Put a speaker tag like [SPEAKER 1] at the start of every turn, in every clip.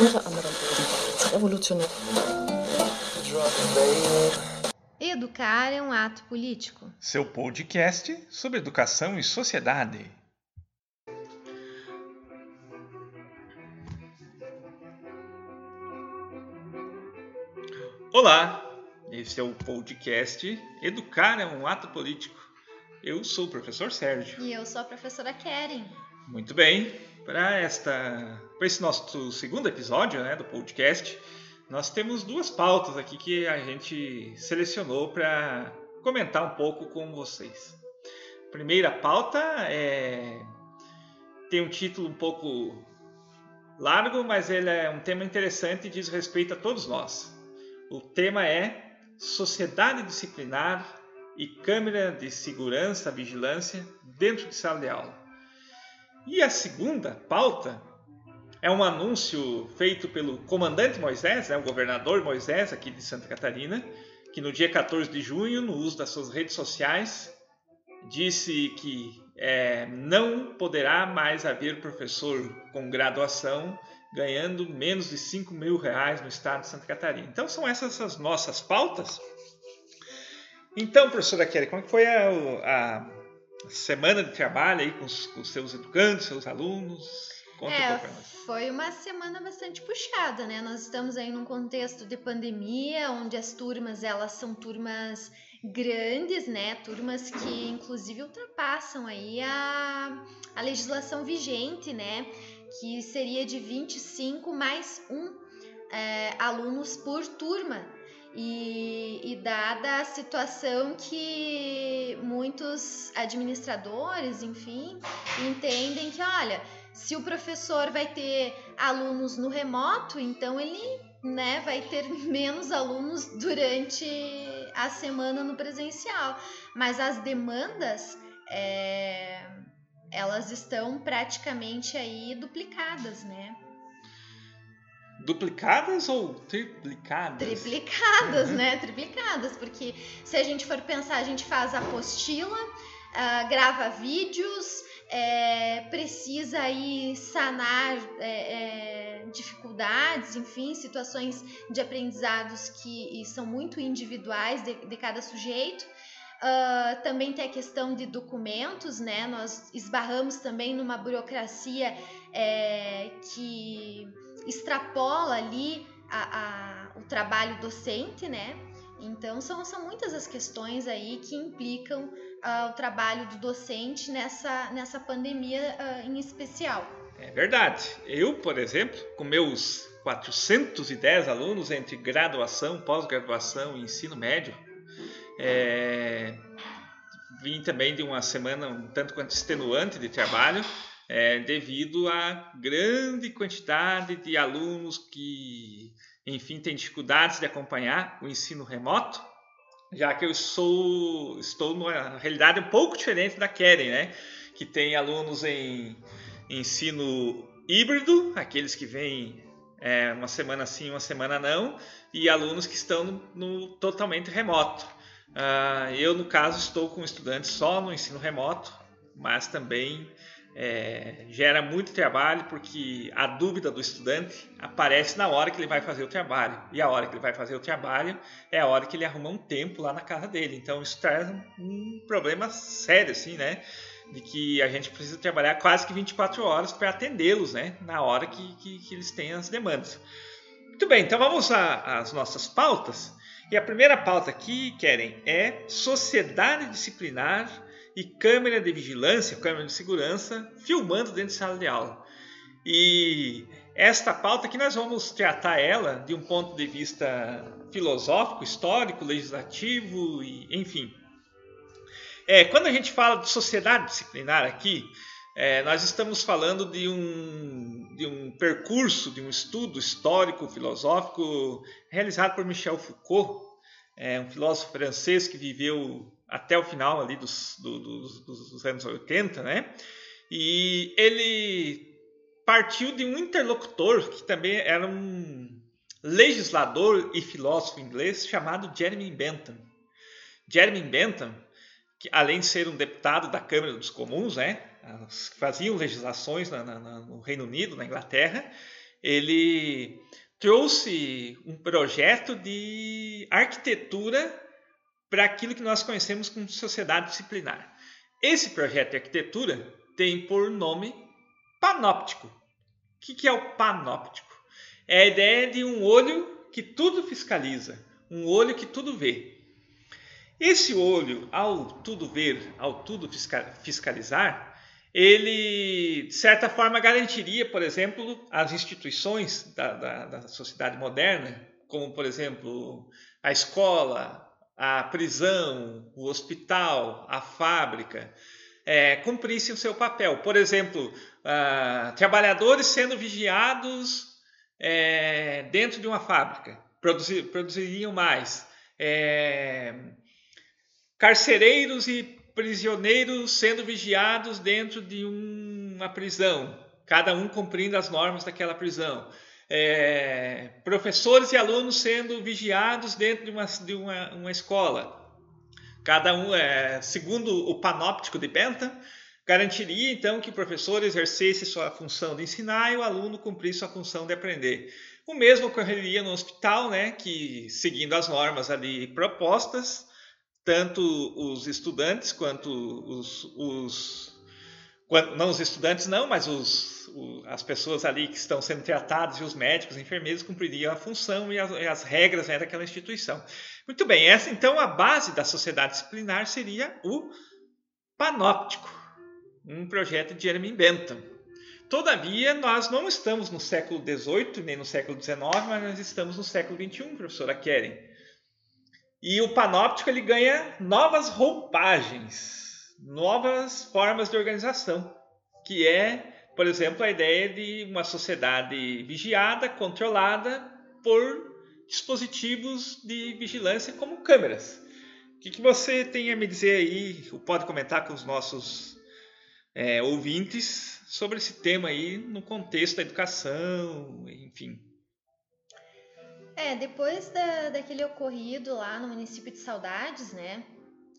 [SPEAKER 1] unter anderem ebenfalls revolutionär.
[SPEAKER 2] Educar é um ato político.
[SPEAKER 3] Seu podcast sobre educação e sociedade. Olá, esse é o podcast Educar é um ato político. Eu sou o professor Sérgio.
[SPEAKER 2] E eu sou a professora Keren.
[SPEAKER 3] Muito bem, para esta, esse nosso segundo episódio, né, do podcast, nós temos duas pautas aqui que a gente selecionou para comentar um pouco com vocês. A primeira pauta é tem um título um pouco largo, mas ele é um tema interessante e diz respeito a todos nós. O tema é Sociedade Disciplinar e Câmara de Segurança, Vigilância dentro de sala de aula. E a segunda pauta é um anúncio feito pelo comandante Moisés, né, o governador Moisés aqui de Santa Catarina, que no dia 14 de junho, no uso das suas redes sociais, disse que é, não poderá mais haver professor com graduação ganhando menos de 5 mil reais no estado de Santa Catarina. Então são essas as nossas pautas. Então, professora Kelly, como é foi a, a semana de trabalho aí com os, com os seus educandos, seus alunos?
[SPEAKER 2] Conta é, um foi uma semana bastante puxada, né? Nós estamos aí num contexto de pandemia, onde as turmas elas são turmas grandes, né? Turmas que inclusive ultrapassam aí a, a legislação vigente, né? Que seria de 25 mais um é, alunos por turma. E, e, dada a situação que muitos administradores, enfim, entendem que, olha, se o professor vai ter alunos no remoto, então ele né, vai ter menos alunos durante a semana no presencial. Mas as demandas, é, elas estão praticamente aí duplicadas, né?
[SPEAKER 3] Duplicadas ou triplicadas?
[SPEAKER 2] Triplicadas, uhum. né? Triplicadas, porque se a gente for pensar, a gente faz apostila, uh, grava vídeos, é, precisa aí sanar é, é, dificuldades, enfim, situações de aprendizados que são muito individuais de, de cada sujeito. Uh, também tem a questão de documentos, né? Nós esbarramos também numa burocracia é, que extrapola ali a, a, o trabalho docente, né? Então são, são muitas as questões aí que implicam uh, o trabalho do docente nessa, nessa pandemia uh, em especial.
[SPEAKER 3] É verdade. Eu, por exemplo, com meus 410 alunos entre graduação, pós-graduação e ensino médio, é, vim também de uma semana um tanto quanto extenuante de trabalho, é, devido à grande quantidade de alunos que, enfim, têm dificuldades de acompanhar o ensino remoto, já que eu sou, estou numa realidade um pouco diferente da Keren, né? Que tem alunos em ensino híbrido, aqueles que vêm é, uma semana sim, uma semana não, e alunos que estão no, no totalmente remoto. Uh, eu, no caso, estou com estudantes só no ensino remoto, mas também é, gera muito trabalho porque a dúvida do estudante aparece na hora que ele vai fazer o trabalho. E a hora que ele vai fazer o trabalho é a hora que ele arruma um tempo lá na casa dele. Então isso traz um problema sério, assim, né? De que a gente precisa trabalhar quase que 24 horas para atendê-los, né? Na hora que, que, que, eles têm as demandas. Muito bem, então vamos às nossas pautas. E a primeira pauta aqui, querem, é sociedade disciplinar e câmera de vigilância, câmera de segurança, filmando dentro de sala de aula. E esta pauta que nós vamos tratar ela de um ponto de vista filosófico, histórico, legislativo e enfim. É, quando a gente fala de sociedade disciplinar aqui, é, nós estamos falando de um, de um percurso, de um estudo histórico, filosófico realizado por Michel Foucault, é, um filósofo francês que viveu até o final ali dos, do, dos, dos anos 80, né? E ele partiu de um interlocutor que também era um legislador e filósofo inglês chamado Jeremy Bentham. Jeremy Bentham, que além de ser um deputado da Câmara dos Comuns, né, faziam legislações na, na, no Reino Unido, na Inglaterra, ele trouxe um projeto de arquitetura para aquilo que nós conhecemos como sociedade disciplinar. Esse projeto de arquitetura tem por nome panóptico. O que é o panóptico? É a ideia de um olho que tudo fiscaliza, um olho que tudo vê. Esse olho, ao tudo ver, ao tudo fiscalizar, ele, de certa forma, garantiria, por exemplo, as instituições da, da, da sociedade moderna, como, por exemplo, a escola, a prisão, o hospital, a fábrica, é, cumprissem o seu papel. Por exemplo, uh, trabalhadores sendo vigiados é, dentro de uma fábrica, produzir, produziriam mais. É, carcereiros e prisioneiros sendo vigiados dentro de uma prisão, cada um cumprindo as normas daquela prisão. É, professores e alunos sendo vigiados dentro de uma, de uma, uma escola. Cada um, é, segundo o panóptico de Bentham, garantiria então que o professor exercesse sua função de ensinar e o aluno cumprisse sua função de aprender. O mesmo ocorreria no hospital, né, que seguindo as normas ali propostas, tanto os estudantes quanto os, os não os estudantes não, mas os, as pessoas ali que estão sendo tratadas e os médicos, enfermeiros cumpririam a função e as, e as regras né, daquela instituição. Muito bem, essa então a base da sociedade disciplinar seria o panóptico, um projeto de Jeremy Bentham. Todavia, nós não estamos no século XVIII nem no século XIX, mas nós estamos no século XXI, professora Keren. E o panóptico ele ganha novas roupagens, novas formas de organização, que é, por exemplo, a ideia de uma sociedade vigiada, controlada por dispositivos de vigilância como câmeras. O que, que você tem a me dizer aí, ou pode comentar com os nossos é, ouvintes sobre esse tema aí no contexto da educação, enfim?
[SPEAKER 2] É, depois da, daquele ocorrido lá no município de Saudades, né?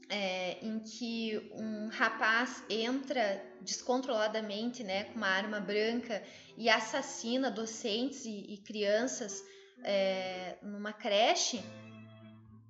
[SPEAKER 2] É, em que um rapaz entra descontroladamente, né, com uma arma branca e assassina docentes e, e crianças é, numa creche,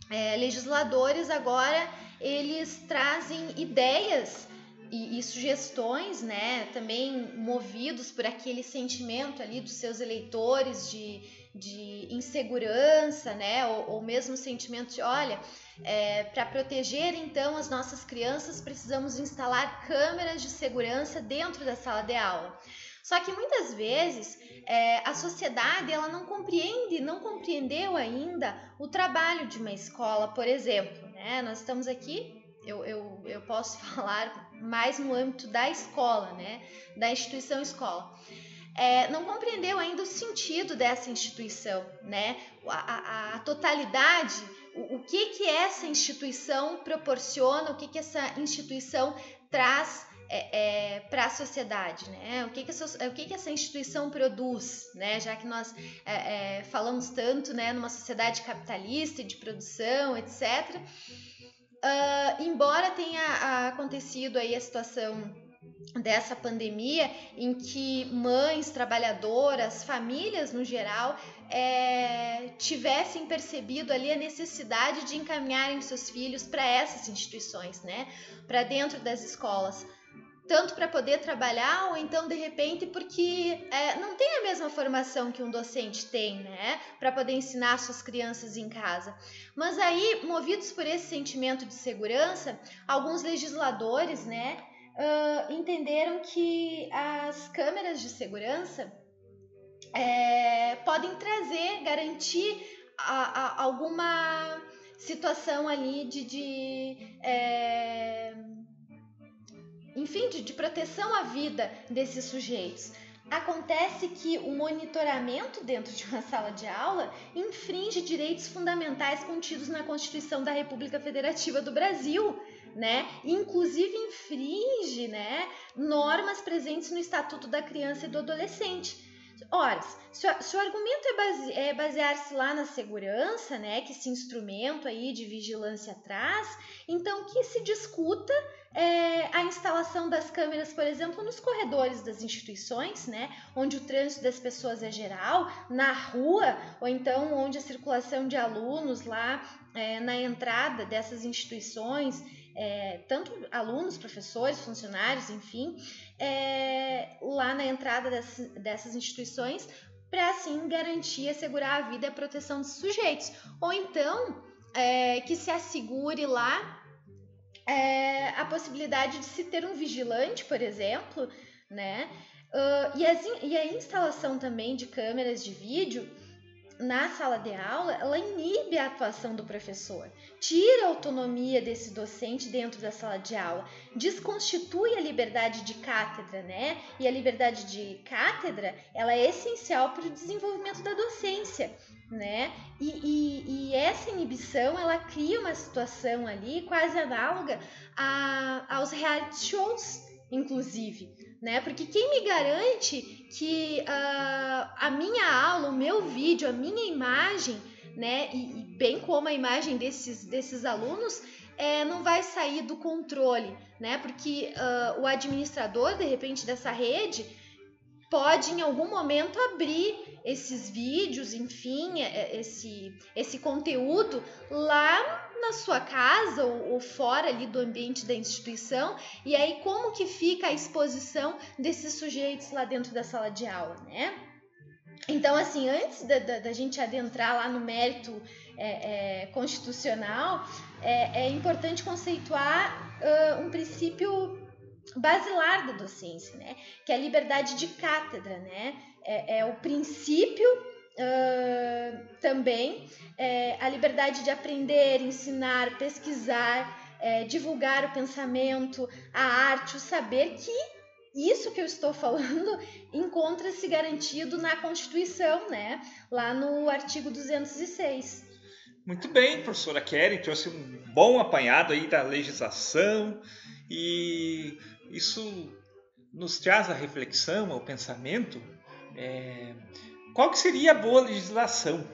[SPEAKER 2] é, legisladores agora eles trazem ideias e, e, sugestões, né, também movidos por aquele sentimento ali dos seus eleitores de de insegurança, né? Ou, ou mesmo sentimento de, olha, é, para proteger então as nossas crianças, precisamos instalar câmeras de segurança dentro da sala de aula. Só que muitas vezes é, a sociedade ela não compreende, não compreendeu ainda o trabalho de uma escola, por exemplo. Né? Nós estamos aqui, eu, eu, eu posso falar mais no âmbito da escola, né? da instituição escola é, não compreendeu ainda o sentido dessa instituição, né? A, a, a totalidade, o, o, que que essa instituição proporciona, o que que essa instituição traz é, é, para a sociedade, né? O que que, essa, o que que essa instituição produz, né? Já que nós é, é, falamos tanto, né, numa sociedade capitalista de produção, etc. Uh, embora tenha acontecido aí a situação dessa pandemia em que mães trabalhadoras, famílias no geral, é, tivessem percebido ali a necessidade de encaminharem seus filhos para essas instituições, né, para dentro das escolas, tanto para poder trabalhar ou então de repente porque é, não tem a mesma formação que um docente tem, né, para poder ensinar suas crianças em casa. Mas aí, movidos por esse sentimento de segurança, alguns legisladores, né, uh, entenderam que as câmeras de segurança é, podem trazer, garantir a, a, alguma situação ali de, de é, enfim, de, de proteção à vida desses sujeitos. Acontece que o monitoramento dentro de uma sala de aula infringe direitos fundamentais contidos na Constituição da República Federativa do Brasil, né? Inclusive infringe, né, normas presentes no Estatuto da Criança e do Adolescente. Ora, se, o argumento é, base, é basear-se lá na segurança, né, que esse instrumento aí de vigilância traz, então que se discuta é, a instalação das câmeras, por exemplo, nos corredores das instituições, né, onde o trânsito das pessoas é geral, na rua, ou então onde a circulação de alunos lá é, na entrada dessas instituições, é, tanto alunos, professores, funcionários, enfim, é, lá na entrada dessas, dessas instituições, para assim garantir, assegurar a vida e a proteção dos sujeitos. Ou então é, que se assegure lá é, a possibilidade de se ter um vigilante, por exemplo, né? Uh, e, as, e a instalação também de câmeras de vídeo na sala de aula, ela inibe a atuação do professor, tira a autonomia desse docente dentro da sala de aula, desconstitui a liberdade de cátedra, né? E a liberdade de cátedra, ela é essencial para o desenvolvimento da docência, né? E, e, e essa inibição, ela cria uma situação ali quase análoga a, aos reality shows, inclusive, né? Porque quem me garante que uh, a minha aula, o meu vídeo, a minha imagem, né, e, e bem como a imagem desses, desses alunos, é, não vai sair do controle, né? Porque uh, o administrador, de repente, dessa rede pode em algum momento abrir esses vídeos, enfim, é, esse, esse conteúdo lá na sua casa ou, ou, fora ali do ambiente da instituição, e aí como que fica a exposição desses sujeitos lá dentro da sala de aula, né? Então, assim, antes da, da, da gente adentrar lá no mérito é, é, constitucional, é, é, importante conceituar uh, um princípio basilar da docência, né? Que é a liberdade de cátedra, né? É, é o princípio uh, também, é, a liberdade de aprender, ensinar, pesquisar, é, divulgar o pensamento, a arte, o saber, que isso que eu estou falando encontra-se garantido na Constituição, né? Lá no artigo 206.
[SPEAKER 3] Muito bem, professora Kelly, trouxe um bom apanhado aí da legislação e isso nos traz a reflexão, ao pensamento, é, qual que seria a boa legislação?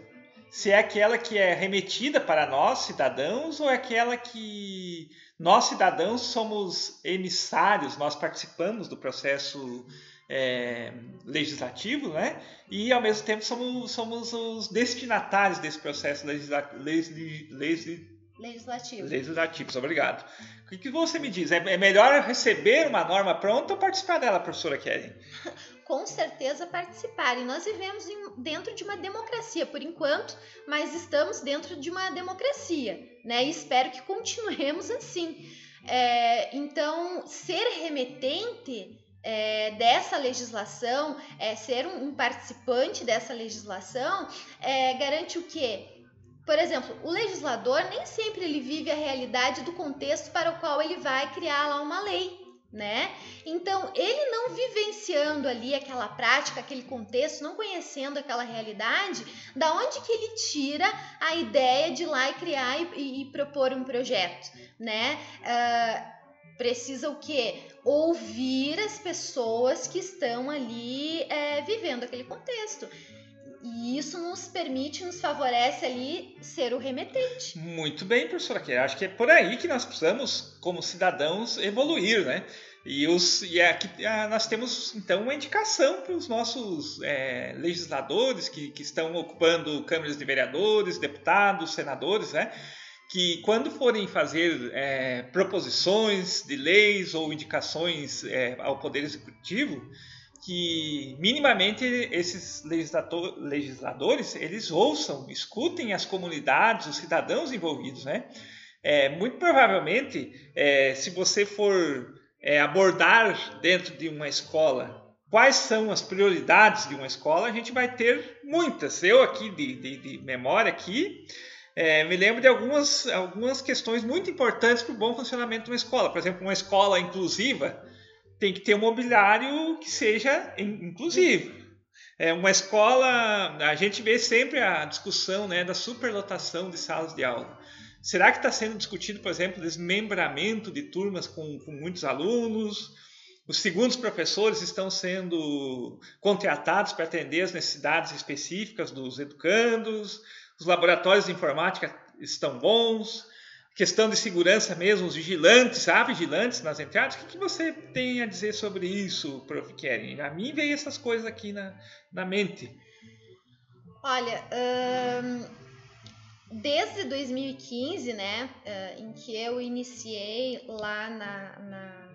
[SPEAKER 3] Se é aquela que é remetida para nós, cidadãos, ou é aquela que nós, cidadãos, somos emissários, nós participamos do processo é, legislativo, né? E ao mesmo tempo somos, somos os destinatários desse processo legisla, legisla, legisla,
[SPEAKER 2] Legislativo.
[SPEAKER 3] Legislativos, obrigado. O que você me diz? É, é melhor receber uma norma pronta ou participar dela, professora Kelly?
[SPEAKER 2] Com certeza participar. E nós vivemos em, dentro de uma democracia, por enquanto, mas estamos dentro de uma democracia, né? E espero que continuemos assim. É, então, ser remetente é, dessa legislação, é, ser um, um, participante dessa legislação, é, garante o quê? Por exemplo, o legislador nem sempre ele vive a realidade do contexto para o qual ele vai criar lá uma lei, né? Então, ele não vivenciando ali aquela prática, aquele contexto, não conhecendo aquela realidade, da onde que ele tira a ideia de ir lá e criar e, e propor um projeto, né? Uh, precisa o quê? Ouvir as pessoas que estão ali é, vivendo aquele contexto. E isso nos permite, nos favorece ali ser o remetente.
[SPEAKER 3] Muito bem, professora Kelly. Acho que é por aí que nós precisamos, como cidadãos, evoluir, né? E, os, e aqui ah, nós temos então uma indicação para os nossos é, legisladores que, que estão ocupando câmaras de vereadores, deputados, senadores, né? que quando forem fazer é, proposições de leis ou indicações é, ao Poder Executivo, que minimamente esses legisladores eles ouçam, escutem as comunidades, os cidadãos envolvidos, né? É, muito provavelmente, é, se você for é, abordar dentro de uma escola quais são as prioridades de uma escola, a gente vai ter muitas. Eu aqui de, de, de memória aqui é, me lembro de algumas, algumas questões muito importantes para o bom funcionamento de uma escola. Por exemplo, uma escola inclusiva tem que ter um mobiliário que seja inclusivo. É uma escola, a gente vê sempre a discussão né, da superlotação de salas de aula. Será que está sendo discutido, por exemplo, desmembramento de turmas com, com muitos alunos? os segundos professores estão sendo contratados para atender as necessidades específicas dos educandos, os laboratórios de informática estão bons, questão de segurança mesmo, os vigilantes, há vigilantes nas entradas. O que, que você tem a dizer sobre isso, Prof. Keren? A mim veio essas coisas aqui na, na mente.
[SPEAKER 2] Olha, desde 2015, né, em que eu iniciei lá na, na,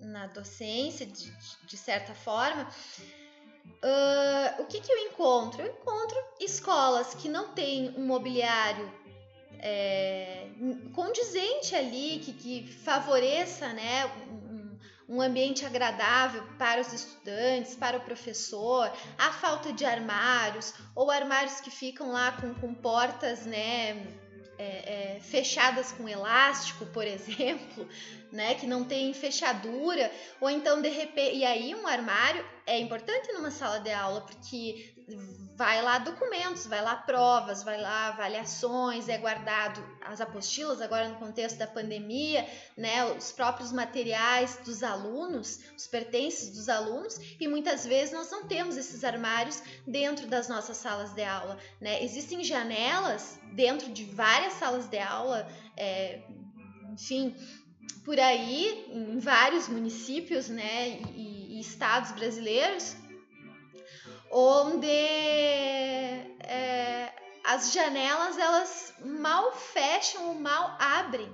[SPEAKER 2] na docência, de, de certa forma, uh, o que, que eu encontro? Eu encontro escolas que não têm um mobiliário é, condizente ali, que, que favoreça né, um, um, ambiente agradável para os estudantes, para o professor, a falta de armários, ou armários que ficam lá com, com portas né, é, é, fechadas com elástico, por exemplo, né, que não tem fechadura, ou então de repente, e aí um armário é importante numa sala de aula porque vai lá documentos, vai lá provas, vai lá avaliações, é guardado as apostilas agora no contexto da pandemia, né, os próprios materiais dos alunos, os pertences dos alunos, e muitas vezes nós não temos esses armários dentro das nossas salas de aula, né? Existem janelas dentro de várias salas de aula, é, enfim, por aí, em vários municípios, né, e, e estados brasileiros, onde é, as janelas elas mal fecham ou mal abrem.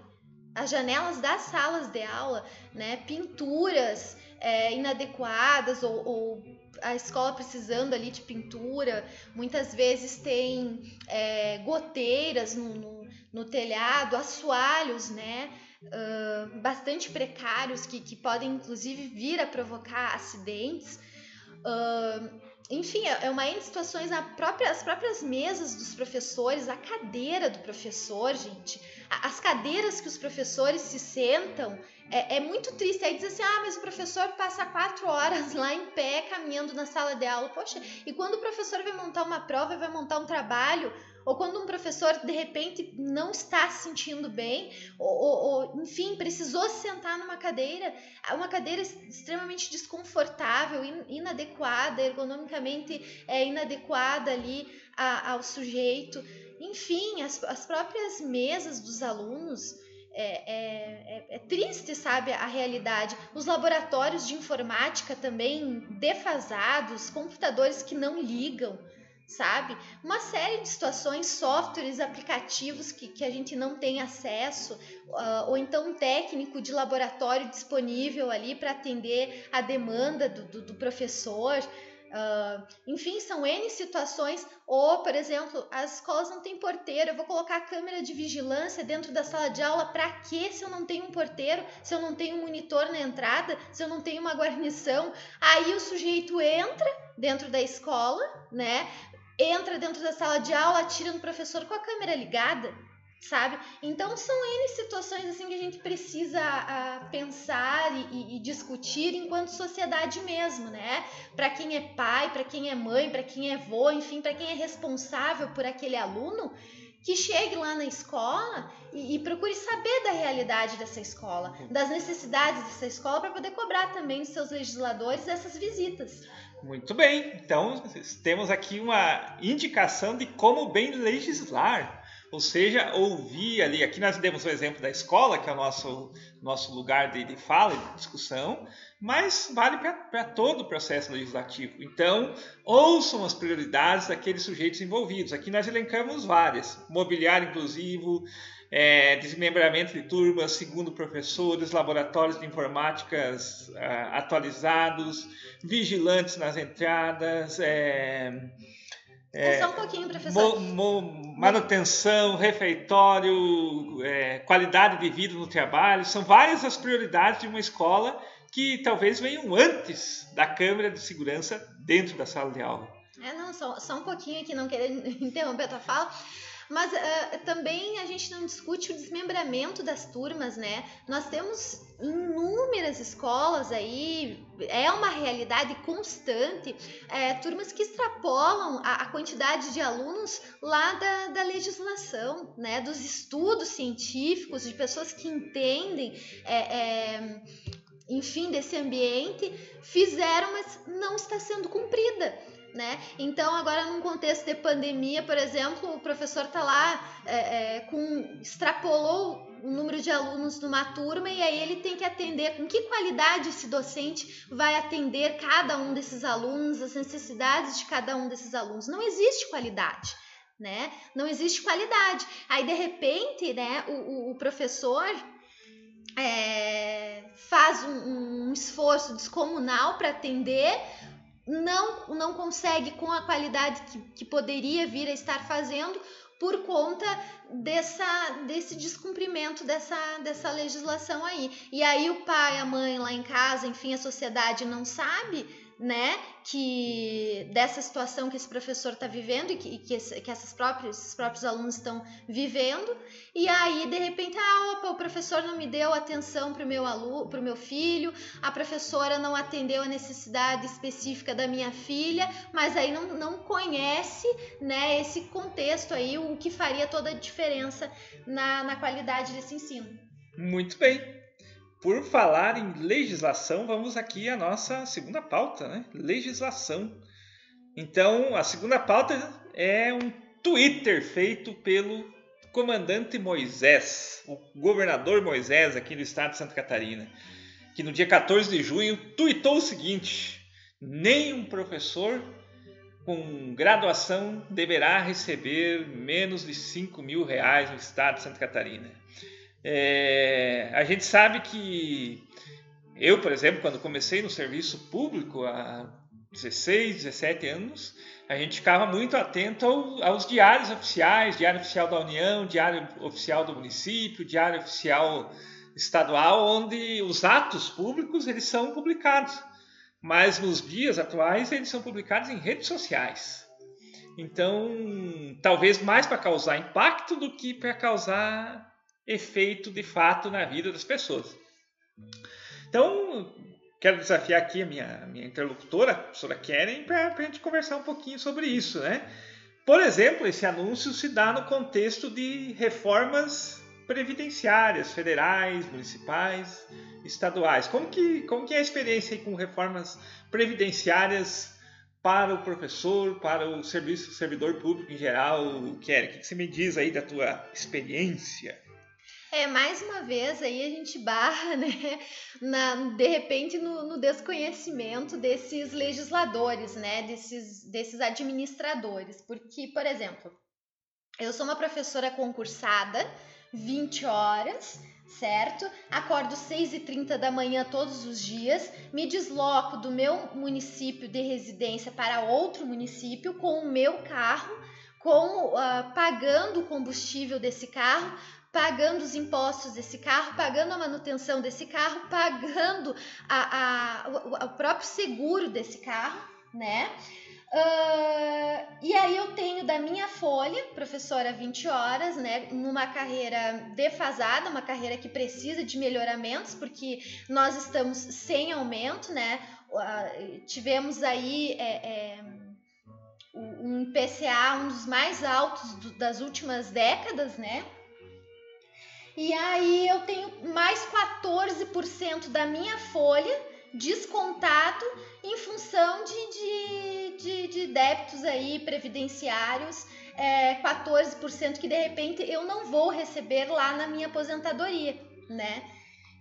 [SPEAKER 2] As janelas das salas de aula, né? Pinturas é, inadequadas ou, ou, a escola precisando ali de pintura. Muitas vezes tem é, goteiras no, no, no, telhado, assoalhos, né? Uh, bastante precários que, que podem inclusive vir a provocar acidentes. Uh, enfim, é, é uma N situações, própria, as próprias mesas dos professores, a cadeira do professor, gente, as cadeiras que os professores se sentam, é, é, muito triste. Aí diz assim: ah, mas o professor passa quatro horas lá em pé, caminhando na sala de aula. Poxa, e quando o professor vai montar uma prova, vai montar um trabalho, ou quando um professor de repente não está se sentindo bem, ou, ou, ou, enfim, precisou sentar numa cadeira, uma cadeira extremamente desconfortável, inadequada, ergonomicamente é inadequada ali a, ao sujeito. Enfim, as, as próprias mesas dos alunos. É, é, é, é, triste, sabe, a realidade. Os laboratórios de informática também defasados, computadores que não ligam sabe? Uma série de situações, softwares, aplicativos que, que a gente não tem acesso, uh, ou então um técnico de laboratório disponível ali para atender a demanda do, do, do professor. Uh, enfim, são N situações. Ou, por exemplo, as escolas não têm porteiro. Eu vou colocar a câmera de vigilância dentro da sala de aula. Para quê? Se eu não tenho um porteiro, se eu não tenho um monitor na entrada, se eu não tenho uma guarnição. Aí o sujeito entra dentro da escola, né? Entra dentro da sala de aula, atira no professor com a câmera ligada, sabe? Então são N situações assim que a gente precisa a, pensar e, e, e, discutir enquanto sociedade mesmo, né? Para quem é pai, para quem é mãe, para quem é avô, enfim, para quem é responsável por aquele aluno, que chegue lá na escola e, e, procure saber da realidade dessa escola, das necessidades dessa escola, para poder cobrar também dos seus legisladores essas visitas.
[SPEAKER 3] Muito bem, então temos aqui uma indicação de como bem legislar, ou seja, ouvir ali. Aqui nós demos o exemplo da escola, que é o nosso, nosso lugar de, de fala e de discussão, mas vale para todo o processo legislativo. Então, ouçam as prioridades daqueles sujeitos envolvidos. Aqui nós elencamos várias: mobiliário inclusivo, é, desmembramento de turmas segundo professores, laboratórios de informáticas uh, atualizados, vigilantes nas entradas, é,
[SPEAKER 2] é, só um pouquinho, professor.
[SPEAKER 3] Mo, mo, manutenção, refeitório, é, qualidade de vida no trabalho, são várias as prioridades de uma escola que talvez venham antes da câmera de segurança dentro da sala de aula.
[SPEAKER 2] É, não, só, só um pouquinho aqui, não querendo interromper a tua fala, mas uh, também a gente não discute o desmembramento das turmas, né? Nós temos inúmeras escolas aí, é uma realidade constante, é, turmas que extrapolam a, a, quantidade de alunos lá da, da legislação, né? Dos estudos científicos, de pessoas que entendem. É, é, enfim, desse ambiente, fizeram, mas não está sendo cumprida. Né? Então, agora num contexto de pandemia, por exemplo, o professor está lá é, é, com extrapolou o número de alunos numa turma e aí ele tem que atender com que qualidade esse docente vai atender cada um desses alunos, as necessidades de cada um desses alunos. Não existe qualidade. Né? Não existe qualidade. Aí, de repente, né, o, o, professor é, faz um, um esforço descomunal para atender, não, não consegue com a qualidade que, que poderia vir a estar fazendo por conta dessa, desse descumprimento dessa, dessa legislação aí. E aí o pai, a mãe lá em casa, enfim, a sociedade não sabe né, que dessa situação que esse professor está vivendo e que, que, esse, que essas próprias, esses próprios alunos estão vivendo, e aí de repente, ah, opa, o professor não me deu atenção para o meu aluno, para o meu filho, a professora não atendeu a necessidade específica da minha filha, mas aí não, não conhece, né, esse contexto aí, o que faria toda a diferença na, na qualidade desse ensino.
[SPEAKER 3] Muito bem. Por falar em legislação, vamos aqui à nossa segunda pauta, né? Legislação. Então, a segunda pauta é um Twitter feito pelo comandante Moisés, o governador Moisés aqui do estado de Santa Catarina, que no dia 14 de junho tweetou o seguinte: nenhum professor com graduação deverá receber menos de 5 mil reais no estado de Santa Catarina. É, a gente sabe que eu, por exemplo, quando comecei no serviço público há 16, 17 anos, a gente ficava muito atento ao, aos diários oficiais, Diário Oficial da União, Diário Oficial do Município, Diário Oficial Estadual, onde os atos públicos eles são publicados. Mas nos dias atuais eles são publicados em redes sociais. Então, talvez mais para causar impacto do que para causar efeito de fato na vida das pessoas. Então, quero desafiar aqui a minha, minha interlocutora, a professora Keren, para a gente conversar um pouquinho sobre isso. Né? Por exemplo, esse anúncio se dá no contexto de reformas previdenciárias, federais, municipais, estaduais. Como que, como que é a experiência com reformas previdenciárias para o professor, para o serviço, servidor público em geral? Keren, o que você me diz aí da tua experiência?
[SPEAKER 2] É, mais uma vez aí a gente barra, né, na, de repente no, no, desconhecimento desses legisladores, né, desses, desses administradores. Porque, por exemplo, eu sou uma professora concursada, 20 horas, certo? Acordo 6 e 30 da manhã todos os dias, me desloco do meu município de residência para outro município com o meu carro, com uh, pagando o combustível desse carro, pagando os impostos desse carro, pagando a manutenção desse carro, pagando a, a, o, próprio seguro desse carro, né? Uh, e aí eu tenho da minha folha, professora 20 horas, né, numa carreira defasada, uma carreira que precisa de melhoramentos, porque nós estamos sem aumento, né? Uh, tivemos aí é, é, um PCA, um dos mais altos do, das últimas décadas, né? E aí eu tenho mais 14% da minha folha descontado em função de, de, de, de débitos aí previdenciários, é, 14% que de repente eu não vou receber lá na minha aposentadoria, né?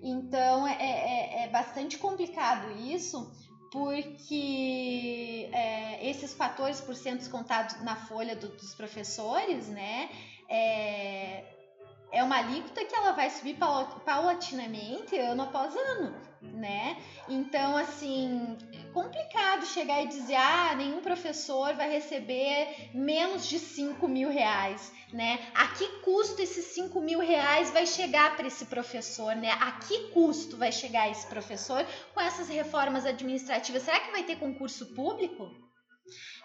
[SPEAKER 2] Então é, é, é bastante complicado isso, porque é, esses 14% descontados na folha do, dos professores, né? É, é uma alíquota que ela vai subir paulatinamente ano após ano, né? Então, assim, é complicado chegar e dizer, ah, nenhum professor vai receber menos de 5 mil reais, né? A que custo esses 5 mil reais vai chegar para esse professor, né? A que custo vai chegar esse professor com essas reformas administrativas? Será que vai ter concurso público?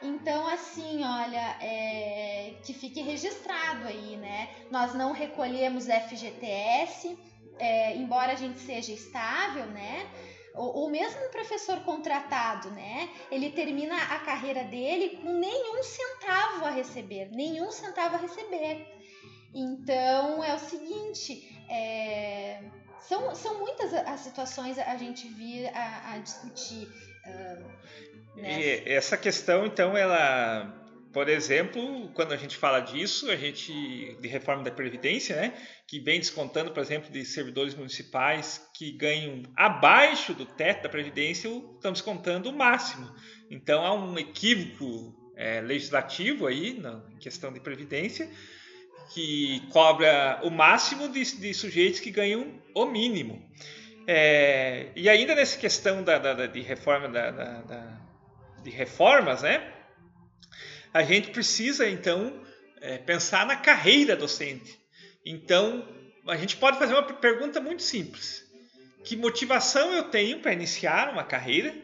[SPEAKER 2] Então, assim, olha, é, que fique registrado aí, né? Nós não recolhemos FGTS, é, embora a gente seja estável, né? Ou, mesmo um professor contratado, né? Ele termina a carreira dele com nenhum centavo a receber, nenhum centavo a receber. Então é o seguinte, é, são, são muitas as situações a gente vir a, a discutir. Uh,
[SPEAKER 3] e essa questão, então, ela por exemplo, quando a gente fala disso, a gente de reforma da previdência, né, que vem descontando, por exemplo, de servidores municipais que ganham abaixo do teto da previdência, estão descontando o máximo. Então há um equívoco é, legislativo aí na questão de previdência que cobra o máximo de, de sujeitos que ganham o mínimo. É, e ainda nessa questão da, da, de reforma da, da, de reformas, né? a gente precisa então é, pensar na carreira docente. Então, a gente pode fazer uma pergunta muito simples: que motivação eu tenho para iniciar uma carreira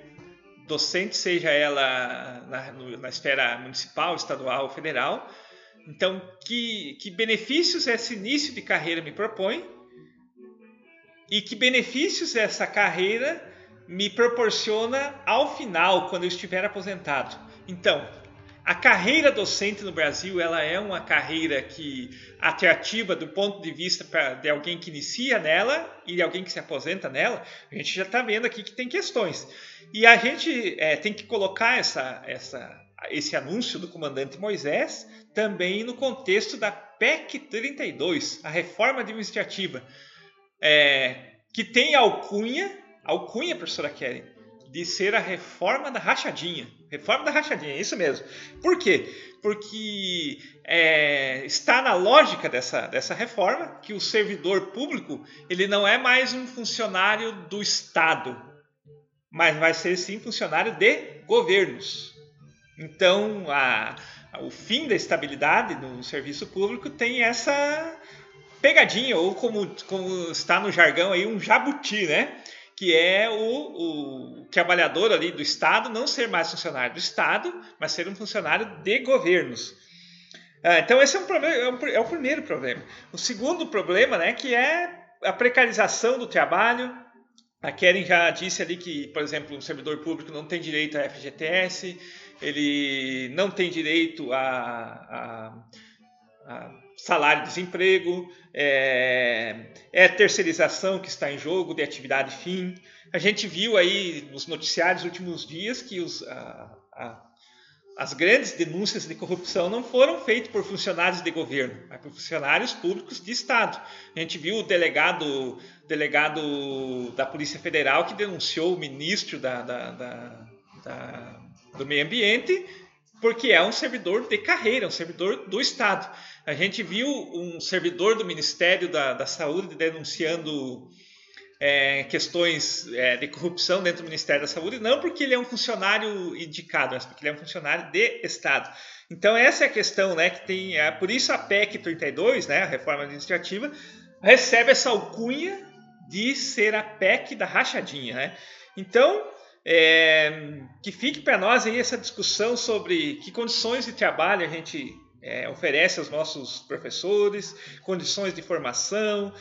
[SPEAKER 3] docente, seja ela na, na esfera municipal, estadual, federal? Então, que, que benefícios esse início de carreira me propõe? E que benefícios essa carreira me proporciona ao final, quando eu estiver aposentado? Então, a carreira docente no Brasil ela é uma carreira que atrativa do ponto de vista pra, de alguém que inicia nela e de alguém que se aposenta nela. A gente já está vendo aqui que tem questões e a gente é, tem que colocar essa, essa, esse anúncio do comandante Moisés também no contexto da PEC 32, a reforma administrativa, é, que tem alcunha, alcunha, professora Kelly, de ser a reforma da rachadinha. Reforma da rachadinha, é isso mesmo. Por quê? Porque é, está na lógica dessa, dessa reforma que o servidor público ele não é mais um funcionário do Estado, mas vai ser sim funcionário de governos. Então, a, o fim da estabilidade no serviço público tem essa pegadinha, ou como, como está no jargão aí, um jabuti, né? Que é o, o trabalhador ali do Estado não ser mais funcionário do Estado, mas ser um funcionário de governos. Ah, então esse é, um problema, é, um, é o primeiro problema. O segundo problema, né, que é a precarização do trabalho. A Keren já disse ali que, por exemplo, um servidor público não tem direito a FGTS, ele não tem direito a, a, a salário-desemprego, é, é terceirização que está em jogo de atividade fim. A gente viu aí nos noticiários nos últimos dias que os, a, a, as grandes denúncias de corrupção não foram feitas por funcionários de governo, mas por funcionários públicos de Estado. A gente viu o delegado, delegado da Polícia Federal que denunciou o ministro da, da, da, da do Meio Ambiente porque é um servidor de carreira, um servidor do Estado. A gente viu um servidor do Ministério da, da Saúde denunciando é, questões é, de corrupção dentro do Ministério da Saúde, não porque ele é um funcionário indicado, mas porque ele é um funcionário de Estado. Então essa é a questão, né? Que tem, é, por isso a PEC 32, né, a reforma administrativa, recebe essa alcunha de ser a PEC da rachadinha, né? Então é, que fique para nós aí essa discussão sobre que condições de trabalho a gente é, oferece aos nossos professores, condições de formação.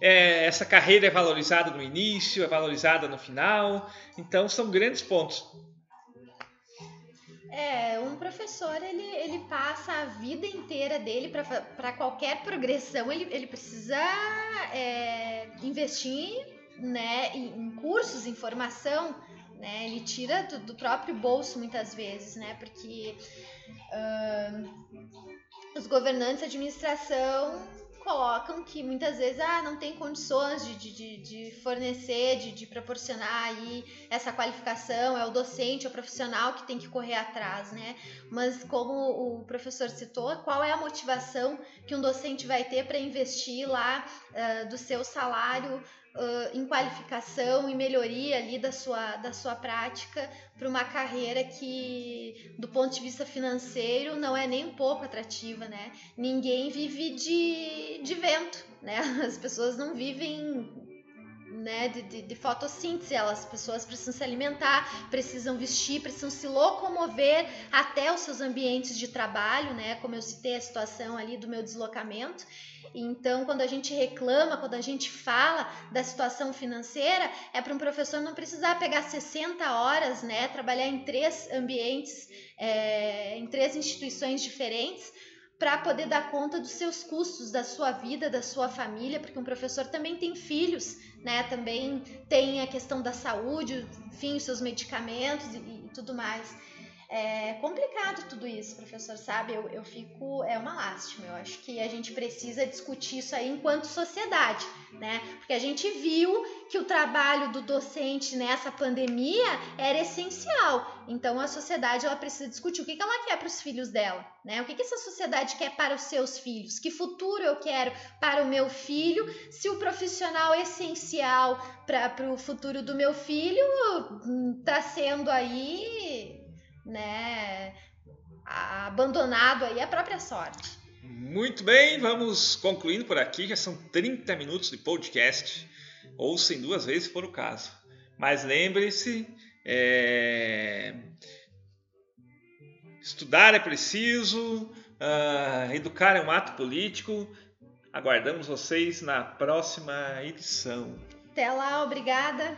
[SPEAKER 3] É, essa carreira é valorizada no início, é valorizada no final. Então, são grandes pontos.
[SPEAKER 2] É, um professor ele, ele passa a vida inteira dele para qualquer progressão, ele, ele precisa é, investir né, em cursos, em formação, né? Ele tira do, do próprio bolso muitas vezes, né? Porque uh, os governantes, a administração colocam que muitas vezes ah, não tem condições de, de, de fornecer, de, de, proporcionar aí essa qualificação, é o docente, é o profissional que tem que correr atrás, né? Mas como o professor citou, qual é a motivação que um docente vai ter para investir lá uh, do seu salário uh, em qualificação e melhoria ali da sua, da sua prática para uma carreira que, do ponto de vista financeiro, não é nem um pouco atrativa, né? Ninguém vive de, de vento, né? As pessoas não vivem né, de, de, de, fotossíntese, elas, as pessoas precisam se alimentar, precisam vestir, precisam se locomover até os seus ambientes de trabalho, né, como eu citei a situação ali do meu deslocamento. Então, quando a gente reclama, quando a gente fala da situação financeira, é para um professor não precisar pegar 60 horas, né, trabalhar em três ambientes, é, em três instituições diferentes, para poder dar conta dos seus custos, da sua vida, da sua família, porque um professor também tem filhos, né? Também tem a questão da saúde, enfim, os seus medicamentos e, e tudo mais. É complicado tudo isso, professor, sabe? Eu, eu fico. É uma lástima. Eu acho que a gente precisa discutir isso aí enquanto sociedade, né? Porque a gente viu que o trabalho do docente nessa pandemia era essencial. Então a sociedade ela precisa discutir o que, que ela quer para os filhos dela, né? O que, que essa sociedade quer para os seus filhos? Que futuro eu quero para o meu filho? Se o profissional essencial para o futuro do meu filho está sendo aí né, abandonado aí a própria sorte.
[SPEAKER 3] Muito bem, vamos concluindo por aqui. Já são 30 minutos de podcast. Ouçam duas vezes se for o caso. Mas lembre-se, é... estudar é preciso, uh, educar é um ato político. Aguardamos vocês na próxima edição.
[SPEAKER 2] Até lá, obrigada.